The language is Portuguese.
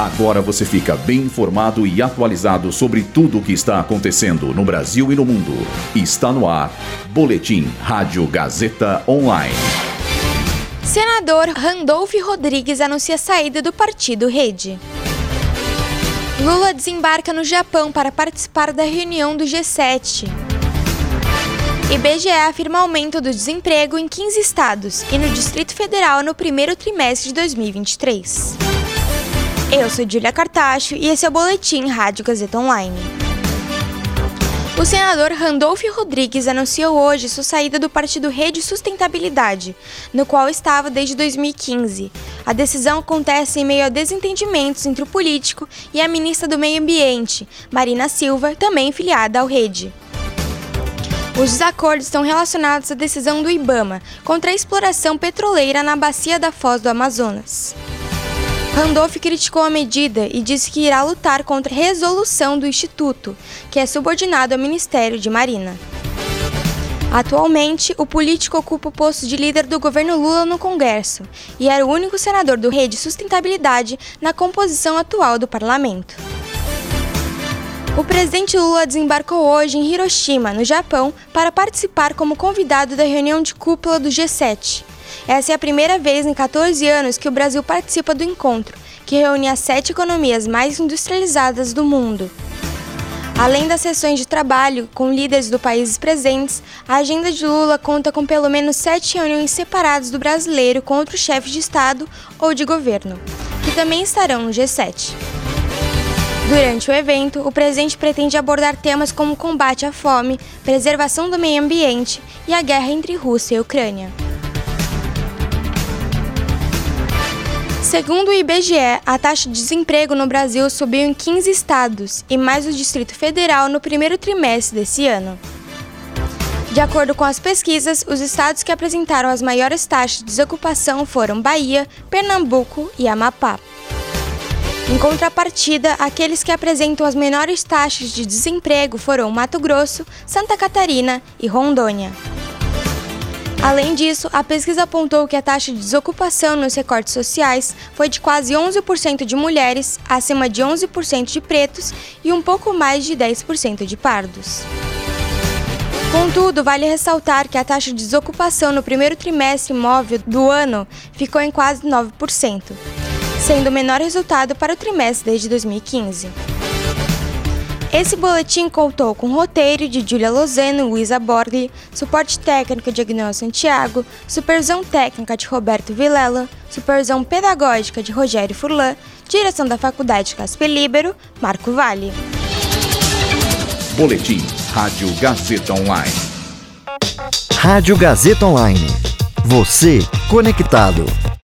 Agora você fica bem informado e atualizado sobre tudo o que está acontecendo no Brasil e no mundo. Está no ar. Boletim Rádio Gazeta Online. Senador Randolph Rodrigues anuncia saída do partido Rede. Lula desembarca no Japão para participar da reunião do G7. IBGE afirma aumento do desemprego em 15 estados e no Distrito Federal no primeiro trimestre de 2023. Eu sou Julia Cartacho e esse é o Boletim Rádio Gazeta Online. O senador Randolph Rodrigues anunciou hoje sua saída do partido Rede Sustentabilidade, no qual estava desde 2015. A decisão acontece em meio a desentendimentos entre o político e a ministra do Meio Ambiente, Marina Silva, também filiada ao Rede. Os desacordos estão relacionados à decisão do IBAMA contra a exploração petroleira na bacia da Foz do Amazonas. Randolph criticou a medida e disse que irá lutar contra a resolução do Instituto, que é subordinado ao Ministério de Marina. Atualmente, o político ocupa o posto de líder do governo Lula no Congresso e era o único senador do Rede Sustentabilidade na composição atual do parlamento. O presidente Lula desembarcou hoje em Hiroshima, no Japão, para participar como convidado da reunião de cúpula do G7. Essa é a primeira vez em 14 anos que o Brasil participa do encontro, que reúne as sete economias mais industrializadas do mundo. Além das sessões de trabalho com líderes do país presentes, a agenda de Lula conta com pelo menos sete reuniões separadas do brasileiro com outros chefes de Estado ou de governo, que também estarão no G7. Durante o evento, o presidente pretende abordar temas como combate à fome, preservação do meio ambiente e a guerra entre Rússia e Ucrânia. Segundo o IBGE, a taxa de desemprego no Brasil subiu em 15 estados e mais o Distrito Federal no primeiro trimestre desse ano. De acordo com as pesquisas, os estados que apresentaram as maiores taxas de desocupação foram Bahia, Pernambuco e Amapá. Em contrapartida, aqueles que apresentam as menores taxas de desemprego foram Mato Grosso, Santa Catarina e Rondônia. Além disso, a pesquisa apontou que a taxa de desocupação nos recortes sociais foi de quase 11% de mulheres, acima de 11% de pretos e um pouco mais de 10% de pardos. Contudo, vale ressaltar que a taxa de desocupação no primeiro trimestre móvel do ano ficou em quase 9%, sendo o menor resultado para o trimestre desde 2015. Esse boletim contou com roteiro de Julia Lozano e Luísa Borgli, suporte técnico de Agnaldo Santiago, supervisão técnica de Roberto Vilela, supervisão pedagógica de Rogério Furlan, direção da Faculdade Casper Libero, Marco Vale. Boletim Rádio Gazeta Online. Rádio Gazeta Online. Você conectado.